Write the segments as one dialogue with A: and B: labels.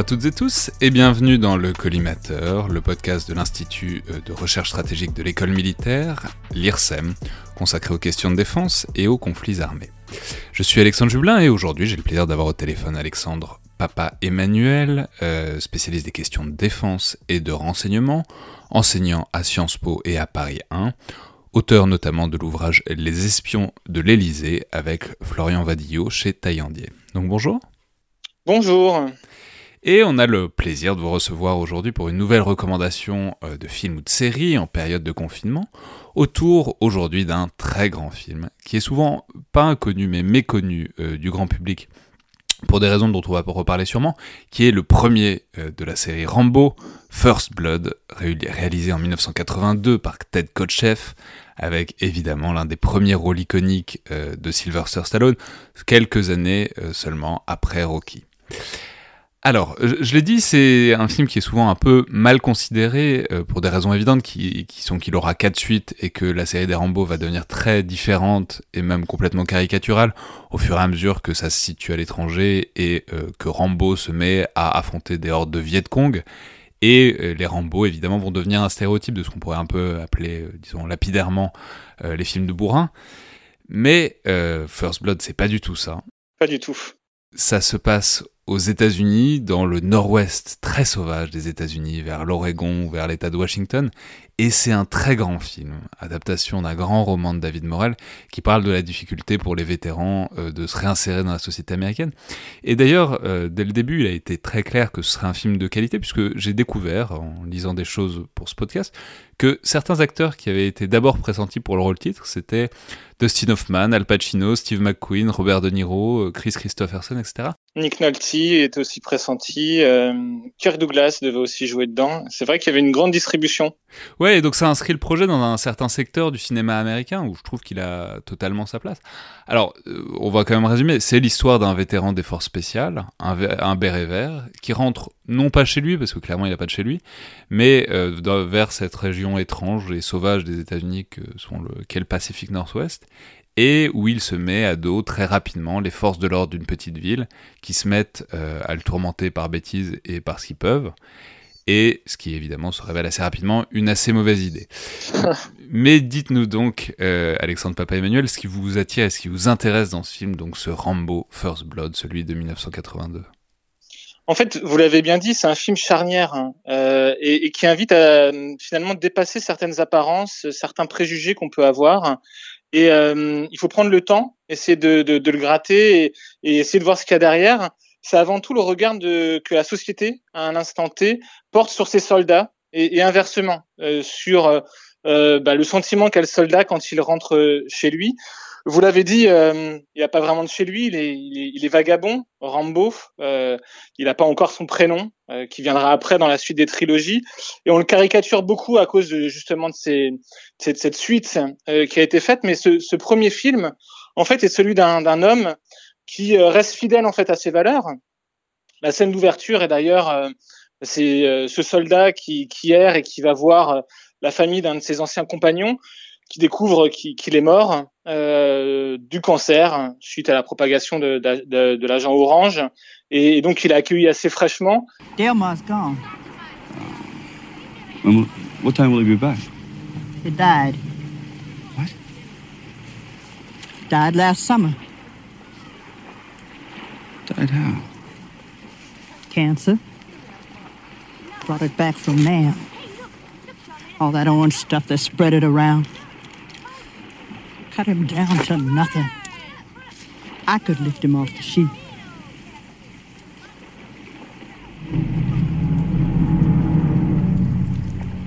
A: à toutes et tous et bienvenue dans le Collimateur, le podcast de l'Institut euh, de recherche stratégique de l'école militaire, l'IRSEM, consacré aux questions de défense et aux conflits armés. Je suis Alexandre Jublin et aujourd'hui j'ai le plaisir d'avoir au téléphone Alexandre Papa Emmanuel, euh, spécialiste des questions de défense et de renseignement, enseignant à Sciences Po et à Paris 1, auteur notamment de l'ouvrage Les espions de l'Élysée avec Florian Vadillot chez Taillandier. Donc bonjour.
B: Bonjour.
A: Et on a le plaisir de vous recevoir aujourd'hui pour une nouvelle recommandation euh, de film ou de série en période de confinement, autour aujourd'hui d'un très grand film, qui est souvent pas inconnu mais méconnu euh, du grand public, pour des raisons dont on va reparler sûrement, qui est le premier euh, de la série Rambo, First Blood, réalisé en 1982 par Ted Kotcheff, avec évidemment l'un des premiers rôles iconiques de Sylvester Stallone, quelques années seulement après Rocky. Alors, je, l'ai dit, c'est un film qui est souvent un peu mal considéré euh, pour des raisons évidentes qui, sont qu'il aura quatre suites et que la série des Rambo va devenir très différente et même complètement caricaturale au fur et à mesure que ça se situe à l'étranger et euh, que Rambo se met à affronter des hordes de Viet Cong. Et euh, les Rambo, évidemment, vont devenir un stéréotype de ce qu'on pourrait un peu appeler, disons, lapidairement, les films de bourrin. Mais First Blood, c'est pas du tout ça.
B: Pas du tout.
A: Ça se passe aux États-Unis, dans le nord-ouest très sauvage des États-Unis, vers l'Oregon, vers l'État de Washington, et c'est un très grand film, adaptation d'un grand roman de David Morel, qui parle de la difficulté pour les vétérans euh, de se réinsérer dans la société américaine. Et d'ailleurs, euh, dès le début, il a été très clair que ce serait un film de qualité, puisque j'ai découvert, en lisant des choses pour ce podcast, que certains acteurs qui avaient été d'abord pressentis pour le rôle titre, c'était Dustin Hoffman, Al Pacino, Steve McQueen, Robert De Niro, euh, Chris Christopherson, etc.
B: Nick Nolte est aussi pressenti. Euh, Kirk Douglas devait aussi jouer dedans. C'est vrai qu'il y avait une grande distribution.
A: Ouais, et donc ça inscrit le projet dans un certain secteur du cinéma américain où je trouve qu'il a totalement sa place. Alors, euh, on va quand même résumer. C'est l'histoire d'un vétéran des forces spéciales, un, un, béret vert, qui rentre non pas chez lui, parce que clairement il n'a pas de chez lui, mais vers cette région étrange et sauvage des États-Unis que sont le qu'est le Pacifique Nord-Ouest et où il se met à dos très rapidement les forces de l'ordre d'une petite ville qui se mettent euh, à le tourmenter par bêtises et par ce qu'ils peuvent. Et ce qui évidemment se révèle assez rapidement une assez mauvaise idée. Mais dites-nous donc, euh, Alexandre Papa Emmanuel, ce qui vous attire et ce qui vous intéresse dans ce film, donc ce Rambo First Blood, celui de 1982
B: en fait, vous l'avez bien dit, c'est un film charnière hein, euh, et, qui invite à finalement dépasser certaines apparences, certains préjugés qu'on peut avoir. Et euh, il faut prendre le temps, essayer de, de, de le gratter et, et, essayer de voir ce qu'il y a derrière. C'est avant tout le regard de, que la société, à un instant T, porte sur ses soldats et, et inversement euh, sur euh, bah, le sentiment qu'a le soldat quand il rentre chez lui. Vous l'avez dit, euh, il n'y a pas vraiment de chez lui, il est, il est, vagabond, Rambo, euh, il n'a pas encore son prénom, euh, qui viendra après dans la suite des trilogies, et on le caricature beaucoup à cause de, justement de, ces, cette suite qui a été faite, mais ce, ce, premier film, en fait, est celui d'un homme qui reste fidèle en fait à ses valeurs. La scène d'ouverture est d'ailleurs, c'est ce soldat qui, qui erre et qui va voir la famille d'un de ses anciens compagnons, qui découvre qu'il est mort euh, du cancer suite à la propagation de, de, de l'agent orange. Et, donc, il a accueilli assez fraîchement.
C: Delmar's gone. What time will he be back? He died. What? Died last summer.
D: Died how?
C: Cancer. Brought it back from Nam. All that orange stuff that spread it around. Cut him down to nothing. I could lift him off the sheet.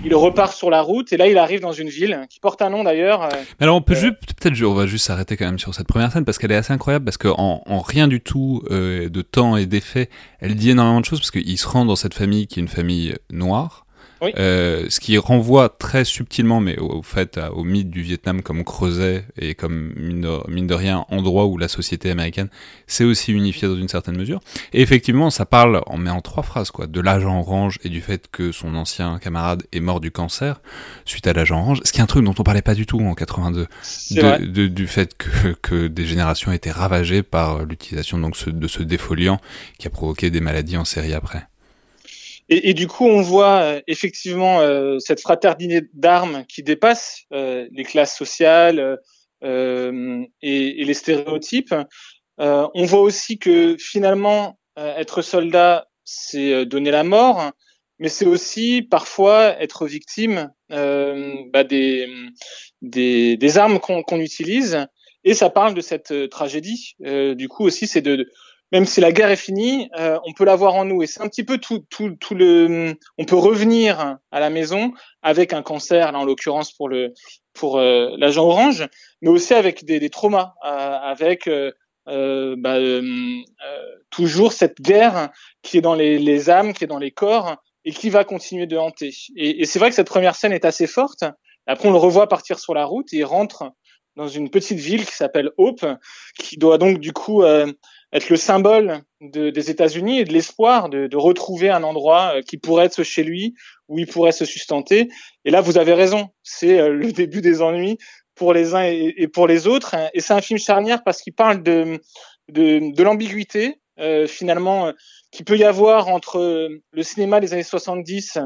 B: il repart sur la route et là il arrive dans une ville qui porte un nom d'ailleurs. Euh,
A: Mais alors on peut euh, juste peut-être on va juste s'arrêter quand même sur cette première scène parce qu'elle est assez incroyable parce qu'en en, rien du tout euh, de temps et d'effet, elle dit énormément de choses parce qu'il se rend dans cette famille qui est une famille noire euh, ce qui renvoie très subtilement, mais au, fait, au mythe du Vietnam comme creuset et comme mine de, rien endroit où la société américaine s'est aussi unifiée dans une certaine mesure. Et effectivement, ça parle, on met en trois phrases, quoi, de l'agent orange et du fait que son ancien camarade est mort du cancer suite à l'agent orange, ce qui est un truc dont on parlait pas du tout en 82, de, du fait que, que des générations étaient ravagées par l'utilisation donc de ce défoliant qui a provoqué des maladies en série après.
B: Et, du coup, on voit euh, effectivement euh, cette fraternité d'armes qui dépasse euh, les classes sociales et, les stéréotypes. on voit aussi que finalement, être soldat, c'est donner la mort, mais c'est aussi parfois être victime bah, des, armes qu'on utilise. Et ça parle de cette tragédie. du coup aussi, c'est de, même si la guerre est finie, euh, on peut l'avoir en nous. Et c'est un petit peu tout, tout, tout le. On peut revenir à la maison avec un cancer, là en l'occurrence pour le pour euh, l'agent orange, mais aussi avec des, des traumas, euh, avec bah, toujours cette guerre qui est dans les, les, âmes, qui est dans les corps et qui va continuer de hanter. Et, et c'est vrai que cette première scène est assez forte. Après, on le revoit partir sur la route et il rentre dans une petite ville qui s'appelle Hope, qui doit donc du coup euh, être le symbole de, des États-Unis et de l'espoir de, de, retrouver un endroit euh, qui pourrait être chez lui, où il pourrait se sustenter. Et là, vous avez raison, c'est euh, le début des ennuis pour les uns et, pour les autres. Et c'est un film charnière parce qu'il parle de, de, de l'ambiguïté, euh, finalement, qui peut y avoir entre le cinéma des années 70,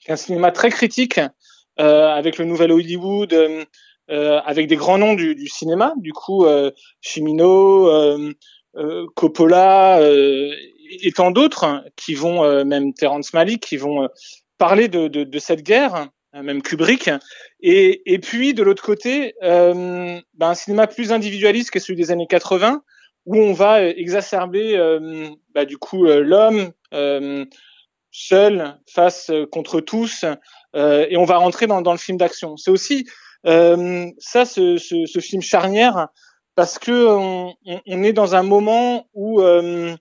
B: qui est un cinéma très critique, avec le nouvel Hollywood, avec des grands noms du, du cinéma, du coup, Chimino, euh, Coppola euh, et tant d'autres qui vont, euh, même Terrence Malick, qui vont parler de, de, de, cette guerre, même Kubrick. Et, et puis de l'autre côté, ben, un cinéma plus individualiste que celui des années 80, où on va exacerber bah, du coup l'homme seul face contre tous, et on va rentrer dans, dans le film d'action. C'est aussi ça, ce, ce, ce, film charnière parce que on, on, est dans un moment où euh,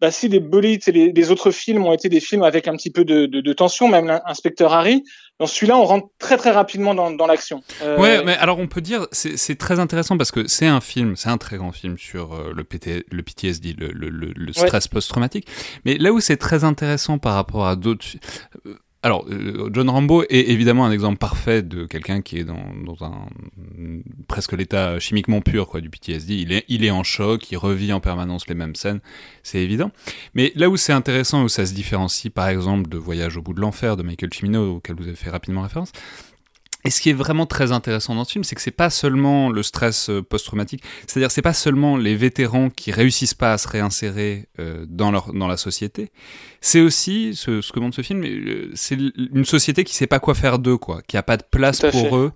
B: bah, si les Bullets et les, les, autres films ont été des films avec un petit peu de, de, de tension, même l'inspecteur Harry, dans celui-là, on rentre très très rapidement dans, dans l'action.
A: Euh... Ouais, mais alors on peut dire, c'est très intéressant parce que c'est un film, c'est un très grand film sur euh, le, PT, le PTSD, le, le, le stress post-traumatique. Mais là où c'est très intéressant par rapport à d'autres, alors, euh, John Rambo est évidemment un exemple parfait de quelqu'un qui est dans, dans un presque l'état chimiquement pur quoi du PTSD. Il est, il est en choc, il revit en permanence les mêmes scènes, c'est évident. Mais là où c'est intéressant, où ça se différencie par exemple de Voyage au bout de l'enfer de Michael Cimino, auquel vous avez fait rapidement référence, et ce qui est vraiment très intéressant dans ce film, c'est que c'est pas seulement le stress euh, post-traumatique, c'est-à-dire c'est pas seulement les vétérans qui réussissent pas à se réinsérer euh, dans leur dans la société, c'est aussi ce, ce, que montre ce film, euh, c'est une société qui sait pas quoi faire d'eux, quoi, qui a pas de place pour eux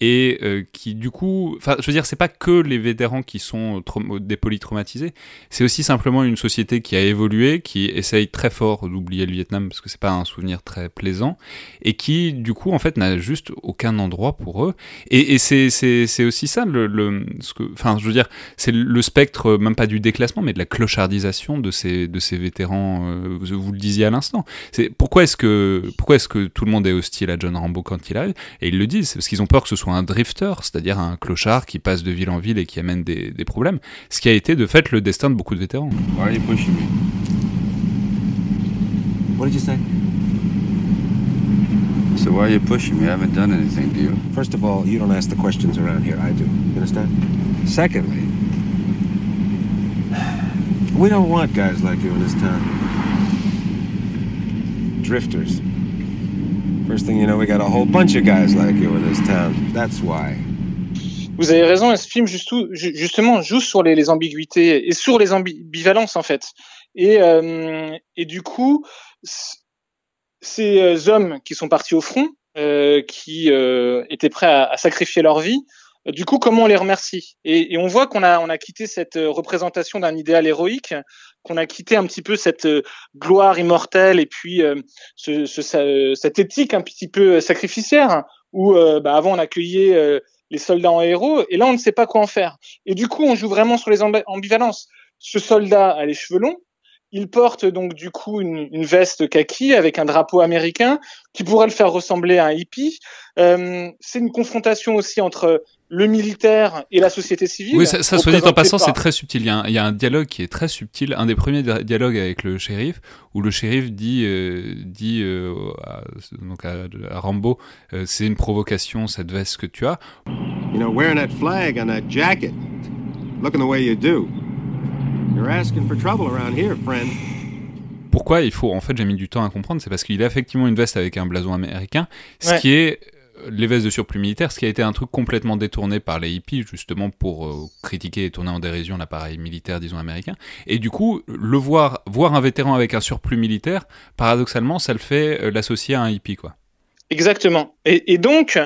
A: et euh, qui du coup, enfin, je veux dire, c'est pas que les vétérans qui sont des polytraumatisés, c'est aussi simplement une société qui a évolué, qui essaye très fort d'oublier le Vietnam parce que c'est pas un souvenir très plaisant, et qui du coup en fait n'a juste aucun endroit pour eux. Et, et c'est aussi ça le, ce que, enfin, je veux dire, c'est le spectre même pas du déclassement, mais de la clochardisation de ces de ces vétérans. Euh, vous le disiez à l'instant. C'est pourquoi est-ce que pourquoi est-ce que tout le monde est hostile à John Rambo quand il arrive? Et ils le disent, c'est parce qu'ils ont peur que ce soit un drifter, c'est-à-dire un clochard qui passe de ville en ville et qui amène des, des problèmes, ce qui a été de fait le destin de beaucoup de vétérans.
E: Why are you pushing me? What did you say? So why are you pushing me? I haven't done anything to you.
F: First of all, you don't ask the questions around here. I do. You understand? Secondly, we don't want guys like you in this town. Drifters. First thing you know, we got a whole bunch of guys like you in this town. That's why.
B: Vous avez raison, ce film justement joue sur les, ambiguïtés et sur les ambivalences en fait. Et, euh, du coup, ces euh, hommes qui sont partis au front, euh, qui étaient prêts à, sacrifier leur vie, du coup, comment on les remercie? Et, on voit qu'on a, on a quitté cette représentation d'un idéal héroïque, qu'on a quitté un petit peu cette gloire immortelle et puis ce, cette éthique un petit peu sacrificiaire où bah, avant on accueillait les soldats en héros, et là on ne sait pas quoi en faire. Et du coup, on joue vraiment sur les ambivalences. Ce soldat a les cheveux longs, il porte donc du coup une, une, veste kaki avec un drapeau américain qui pourrait le faire ressembler à un hippie. Euh, c'est une confrontation aussi entre le militaire et la société civile.
A: Oui, ça, ça soit dit en passant, c'est très subtil. Il y, a un, il y, a un, dialogue qui est très subtil, un des premiers dialogues avec le shérif, où le shérif dit, euh, dit euh, à, donc à, à Rambo, euh, c'est une provocation cette veste que tu as.
F: You know, wearing that flag on that jacket, looking the way you do. You're asking for trouble around here, friend.
A: Pourquoi il faut, en fait, j'ai mis du temps à comprendre, c'est parce qu'il a effectivement une veste avec un blason américain, ce
B: Ouais.
A: qui est euh, les vestes de surplus militaire, ce qui a été un truc complètement détourné par les hippies, justement pour euh, critiquer et tourner en dérision l'appareil militaire, disons, américain. Et du coup, le voir, voir un vétéran avec un surplus militaire, paradoxalement, ça le fait euh, l'associer à un hippie, quoi.
B: Exactement. Et, et, donc,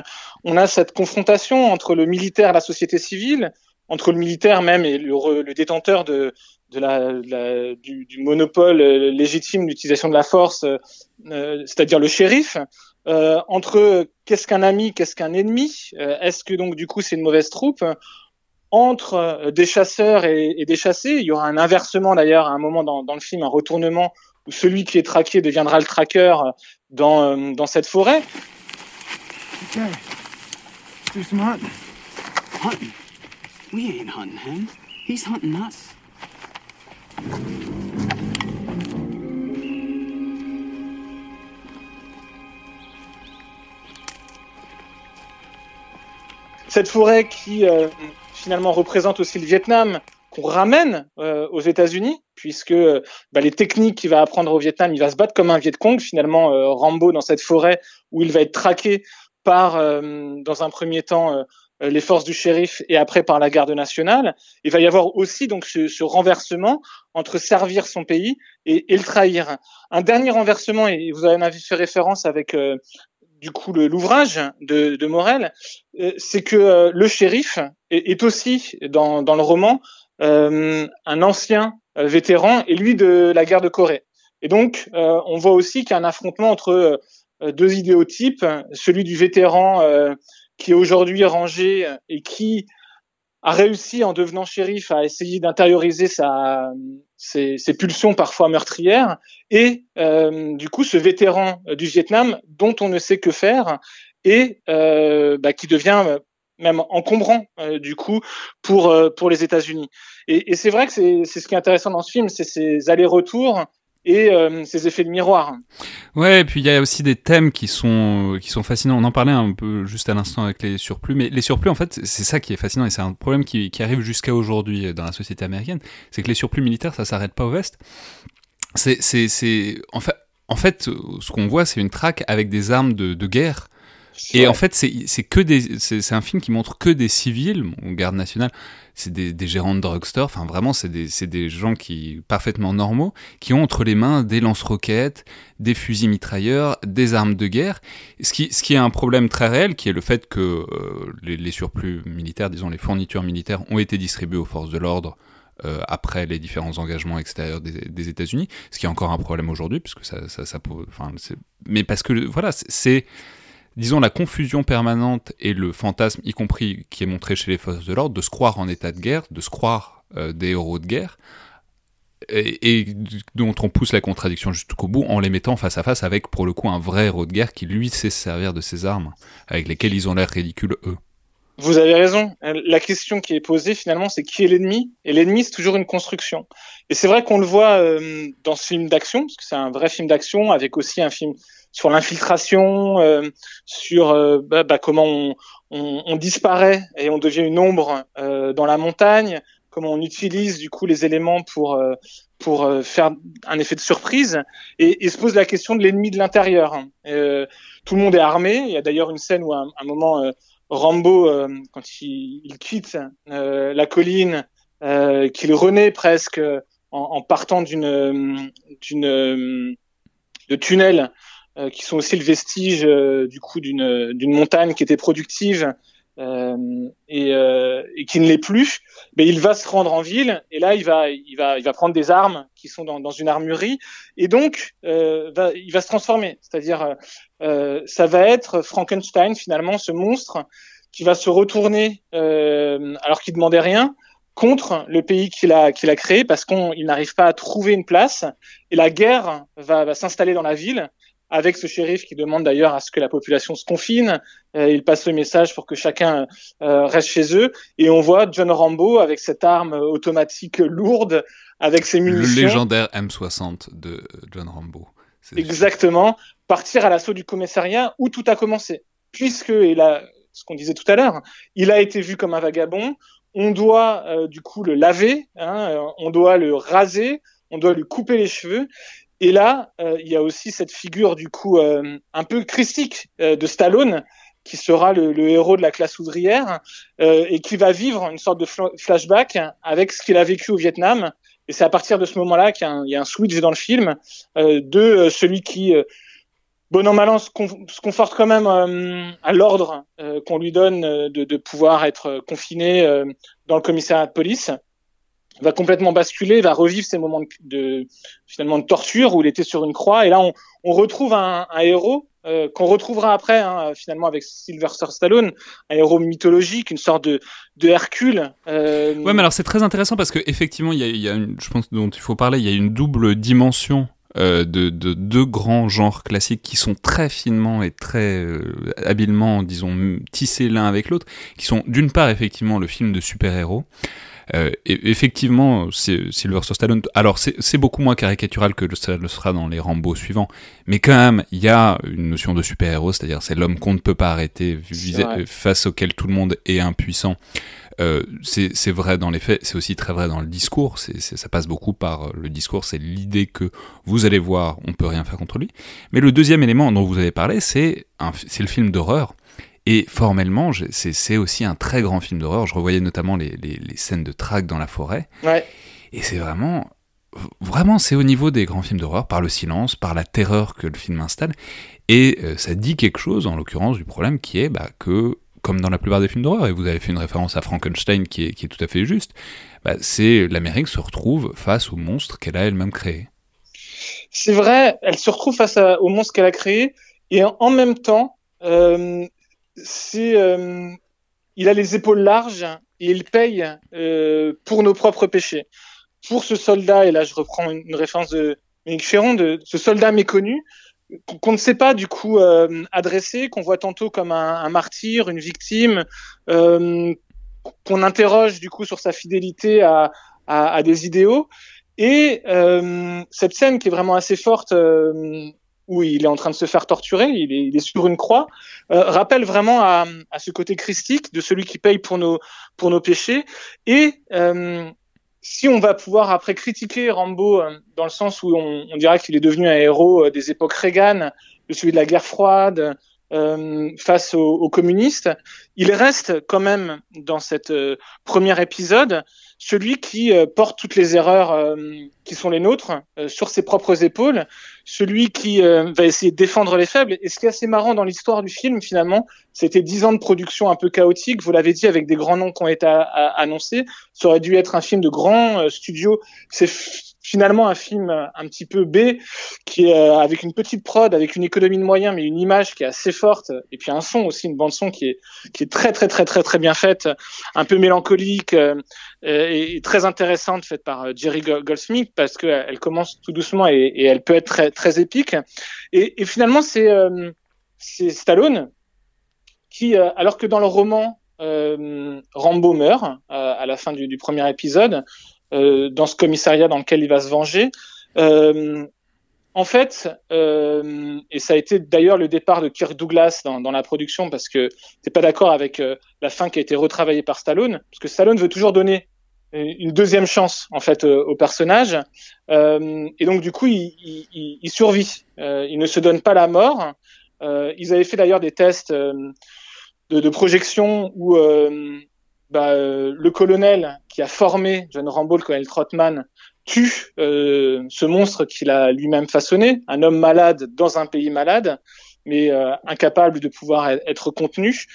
B: on a cette confrontation entre le militaire et la société civile, entre le militaire même et le, le détenteur de, du, monopole légitime d'utilisation de la force, euh, c'est-à-dire le shérif, euh, entre qu'est-ce qu'un ami, qu'est-ce qu'un ennemi, euh, est-ce que donc du coup c'est une mauvaise troupe entre des chasseurs et, des chassés, il y aura un inversement d'ailleurs à un moment dans, le film, un retournement où celui qui est traqué deviendra le traqueur dans, dans cette forêt.
D: We ain't hunting him. He's hunting us.
B: Cette forêt qui euh, finalement représente aussi le Vietnam, qu'on ramène euh, aux États-Unis, puisque bah, les techniques qu'il va apprendre au Vietnam, il va se battre comme un Viet Cong, finalement, euh, Rambo dans cette forêt où il va être traqué par, dans un premier temps, les forces du shérif et après par la garde nationale. Il va y avoir aussi donc ce, ce renversement entre servir son pays et, et, le trahir. Un dernier renversement, et vous en avez fait référence avec du coup l'ouvrage de, de, Morel, c'est que euh, le shérif est, est aussi dans, dans, le roman euh, un ancien euh, vétéran et lui de la guerre de Corée. Et donc euh, on voit aussi qu'il y a un affrontement entre deux idéotypes, celui du vétéran qui est aujourd'hui rangé et qui a réussi en devenant shérif à essayer d'intérioriser sa, ses, ses, pulsions parfois meurtrières, et euh, du coup ce vétéran du Vietnam dont on ne sait que faire et euh, bah, qui devient même encombrant euh, du coup pour pour les États-Unis. Et, et c'est vrai que c'est ce qui est intéressant dans ce film, c'est ces allers-retours et euh, ces effets de miroir.
A: Ouais, et puis il y a aussi des thèmes qui sont qui sont fascinants. On en parlait un peu juste à l'instant avec les surplus, mais les surplus en fait, c'est ça qui est fascinant et c'est un problème qui, qui arrive jusqu'à aujourd'hui dans la société américaine, c'est que les surplus militaires ça s'arrête pas au vest. C'est c'est c'est en fait en fait ce qu'on voit c'est une traque avec des armes de, de guerre. Et en fait, c'est que des, c'est un film qui montre que des civils, bon, garde nationale, c'est des, des, gérants de drugstore, enfin vraiment, c'est des, des gens qui parfaitement normaux, qui ont entre les mains des lance-roquettes, des fusils mitrailleurs, des armes de guerre, ce qui, ce qui est un problème très réel, qui est le fait que euh, les, les, surplus militaires, disons les fournitures militaires, ont été distribuées aux forces de l'ordre. Euh, après les différents engagements extérieurs des, des États-Unis, ce qui est encore un problème aujourd'hui, puisque ça, ça, ça, enfin, mais parce que voilà, c'est disons, la confusion permanente et le fantasme, y compris qui est montré chez les forces de l'ordre, de se croire en état de guerre, de se croire euh, des héros de guerre, et, dont on pousse la contradiction jusqu'au bout en les mettant face à face avec, pour le coup, un vrai héros de guerre qui, lui, sait se servir de ses armes, avec lesquelles ils ont l'air ridicules, eux.
B: Vous avez raison. La question qui est posée finalement, c'est qui est l'ennemi? Et l'ennemi, c'est toujours une construction. Et c'est vrai qu'on le voit euh, dans ce film d'action, parce que c'est un vrai film d'action, avec aussi un film sur l'infiltration, euh, sur euh, bah, bah, comment on, on, on, disparaît et on devient une ombre euh, dans la montagne, comment on utilise du coup les éléments pour pour faire un effet de surprise et, et se pose la question de l'ennemi de l'intérieur. tout le monde est armé. Il y a d'ailleurs une scène où à un, moment Rambo, quand il, il quitte la colline, qu'il renaît presque en, en partant d'une d'une de tunnels euh, qui sont aussi le vestige euh, du coup d'une montagne qui était productive euh, et, et, qui ne l'est plus, mais il va se rendre en ville et là il va il va il va prendre des armes qui sont dans, dans une armurerie et donc va, il va se transformer, c'est-à-dire ça va être Frankenstein finalement ce monstre qui va se retourner alors qu'il demandait rien contre le pays qu'il a, qu'il a créé parce qu'il n'arrive pas à trouver une place et la guerre va, va s'installer dans la ville avec ce shérif qui demande d'ailleurs à ce que la population se confine. Euh, il passe le message pour que chacun euh, reste chez eux. Et on voit John Rambo avec cette arme automatique lourde, avec ses munitions.
A: Le légendaire M60 de John Rambo.
B: Exactement. Partir à l'assaut du commissariat où tout a commencé. Puisque, et là, ce qu'on disait tout à l'heure, il a été vu comme un vagabond. On doit euh, du coup le laver, hein, on doit le raser, on doit lui couper les cheveux. Et là, euh, il y a aussi cette figure du coup euh, un peu christique euh, de Stallone, qui sera le, héros de la classe ouvrière et qui va vivre une sorte de flashback avec ce qu'il a vécu au Vietnam. Et c'est à partir de ce moment-là qu'il y, a un switch dans le film de celui qui, bon an mal an, se, conforte quand même à l'ordre qu'on lui donne de, pouvoir être confiné dans le commissariat de police va complètement basculer, va revivre ces moments de, finalement de torture où il était sur une croix. Et là, on, retrouve un, héros euh, qu'on retrouvera après, hein, finalement, avec Sylvester Stallone, un héros mythologique, une sorte de, Hercule.
A: Euh... Ouais, mais alors c'est très intéressant parce que effectivement, il y a, une, je pense dont il faut parler, il y a une double dimension euh, de, de, deux grands genres classiques qui sont très finement et très euh, habilement, disons, tissés l'un avec l'autre, qui sont d'une part effectivement le film de super-héros, euh, et effectivement, Sylvester Stallone. Alors, c'est beaucoup moins caricatural que ça le sera dans les Rambo suivants, mais quand même, il y a une notion de super-héros, c'est-à-dire c'est l'homme qu'on ne peut pas arrêter, face auquel tout le monde est impuissant. Euh, c'est vrai dans les faits, c'est aussi très vrai dans le discours. c'est ça passe beaucoup par euh, le discours, c'est l'idée que vous allez voir, on peut rien faire contre lui. Mais le deuxième élément dont vous avez parlé, c'est le film d'horreur. Et formellement, c'est aussi un très grand film d'horreur. Je revoyais notamment les, les, les, scènes de traque dans la forêt.
B: Ouais.
A: Et c'est vraiment, vraiment, c'est au niveau des grands films d'horreur, par le silence, par la terreur que le film installe. Et euh, ça dit quelque chose, en l'occurrence, du problème qui est bah, que, comme dans la plupart des films d'horreur, et vous avez fait une référence à Frankenstein qui est, qui est tout à fait juste, bah, c'est l'Amérique se retrouve face au monstre qu'elle a elle-même créé.
B: C'est vrai, elle se retrouve face à, au monstre qu'elle a créé, et en, en même temps, euh, c'est euh, il a les épaules larges et il paye euh, pour nos propres péchés. Pour ce soldat, et là je reprends une, référence de Mick Ferron, de ce soldat méconnu qu'on ne sait pas du coup euh, adresser, qu'on voit tantôt comme un, un martyr, une victime, euh, qu'on interroge du coup sur sa fidélité à, à, à des idéaux. Et euh, cette scène qui est vraiment assez forte euh, où il est en train de se faire torturer, il est, il est sur une croix, euh, rappelle vraiment à, à, ce côté christique de celui qui paye pour nos, pour nos péchés. Et euh, si on va pouvoir après critiquer Rambo euh, dans le sens où on, on dira qu'il est devenu un héros euh, des époques Reagan, de celui de la guerre froide, euh, face aux, communistes, il reste quand même dans cet euh, premier épisode celui qui euh, porte toutes les erreurs qui sont les nôtres sur ses propres épaules, celui qui va essayer de défendre les faibles. Et ce qui est assez marrant dans l'histoire du film, finalement, c'était dix ans de production un peu chaotique. Vous l'avez dit avec des grands noms qui ont été annoncés. Ça aurait dû être un film de grand studio. C'est finalement un film un petit peu B, qui est avec une petite prod, avec une économie de moyens, mais une image qui est assez forte, et puis un son aussi, une bande son qui est qui est très très très très très bien faite, un peu mélancolique euh, et très intéressante, faite par Jerry Goldsmith, parce que elle commence tout doucement et, et elle peut être très très épique. Et, et finalement, c'est euh, c'est Stallone qui, euh, alors que dans le roman euh, Rambo meurt à la fin du, premier épisode, euh, dans ce commissariat dans lequel il va se venger. Euh, en fait, euh, et ça a été d'ailleurs le départ de Kirk Douglas dans, la production parce que t'es pas d'accord avec euh, la fin qui a été retravaillée par Stallone, parce que Stallone veut toujours donner une deuxième chance en fait euh, au personnage, euh, et donc du coup il, il, il survit, il ne se donne pas la mort. ils avaient fait d'ailleurs des tests de, de projection où euh, bah, euh, le colonel qui a formé John Rambo, le colonel Trotman, tue euh, ce monstre qu'il a lui-même façonné, un homme malade dans un pays malade, mais euh, incapable de pouvoir e-, être contenu.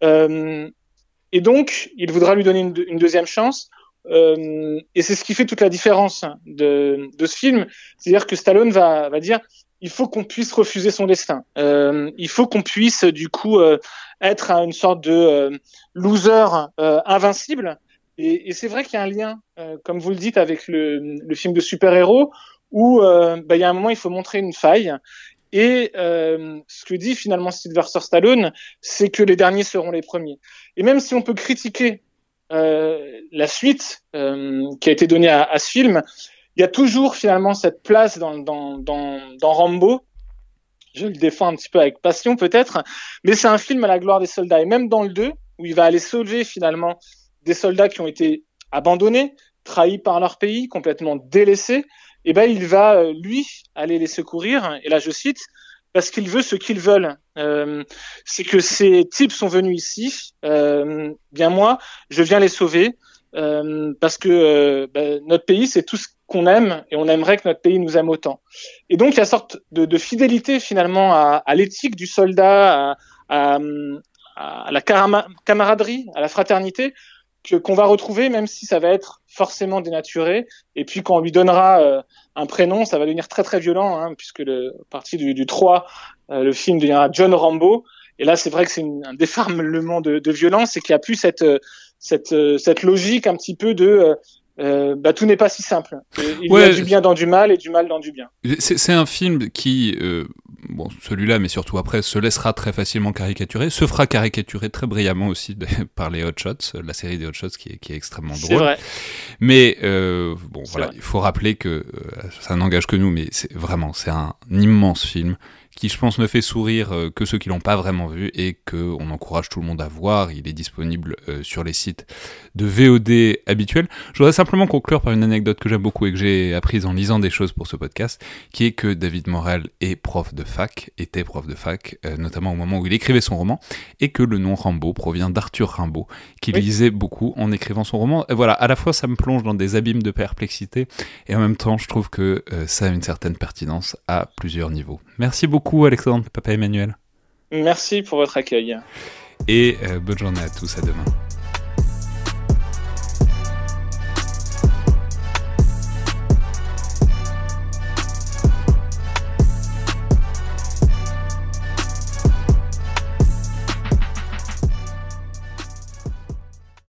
B: Et donc, il voudra lui donner une, deuxième chance. Et c'est ce qui fait toute la différence de, ce film. C'est-à-dire que Stallone va dire il faut qu'on puisse refuser son destin. Euh, il faut qu'on puisse, du coup, euh, être une sorte de euh, loser euh, invincible. Et, et c'est vrai qu'il y a un lien, euh, comme vous le dites, avec le, le film de super-héros, où euh, bah, il y a un moment, il faut montrer une faille. Et ce que dit finalement Sylvester Stallone, c'est que les derniers seront les premiers. Et même si on peut critiquer la suite qui a été donnée à, à, ce film, il y a toujours finalement cette place dans, Rambo. Je le défends un petit peu avec passion peut-être, mais c'est un film à la gloire des soldats. Et même dans le 2, où il va aller sauver finalement des soldats qui ont été abandonnés, trahis par leur pays, complètement délaissés, et eh ben il va lui aller les secourir. Et là je cite parce qu'il veut ce qu'ils veulent. Euh, c'est que ces types sont venus ici, euh, bien moi, je viens les sauver euh, parce que euh, ben, notre pays c'est tout ce qu'on aime et on aimerait que notre pays nous aime autant. Et donc il y a sorte de, de fidélité finalement à, à l'éthique du soldat, à, à, à la camaraderie, à la fraternité qu'on va retrouver, même si ça va être forcément dénaturé. Et puis quand on lui donnera euh, un prénom, ça va devenir très très violent, hein, puisque le à partir du, du 3, euh, le film deviendra John Rambo. Et là, c'est vrai que c'est un déferlement de, de violence et qu'il n'y a plus cette, cette, cette logique un petit peu de euh, bah, tout n'est pas si simple. Il ouais, y a du bien dans du mal et du mal dans du bien.
A: C'est un film qui, euh, bon, celui-là, mais surtout après, se laissera très facilement caricaturer, se fera caricaturer très brillamment aussi par les Hot Shots, la série des Hot Shots qui est, qui est extrêmement drôle.
B: Vrai.
A: Mais euh, bon, voilà, vrai. il faut rappeler que euh, ça n'engage que nous, mais c'est vraiment, c'est un immense film qui je pense ne fait sourire euh, que ceux qui l'ont pas vraiment vu et que on encourage tout le monde à voir. Il est disponible euh, sur les sites de VOD habituels. Je voudrais simplement conclure par une anecdote que j'aime beaucoup et que j'ai apprise en lisant des choses pour ce podcast, qui est que David Morel est prof de fac, était prof de fac, euh, notamment au moment où il écrivait son roman, et que le nom Rimbaud provient d'Arthur Rimbaud, qui oui. lisait beaucoup en écrivant son roman. Et voilà, à la fois ça me plonge dans des abîmes de perplexité, et en même temps je trouve que ça a une certaine pertinence à plusieurs niveaux. Merci beaucoup beaucoup Alexandre, papa Emmanuel.
B: Merci pour votre accueil.
A: Et euh, bonne journée à tous, à demain.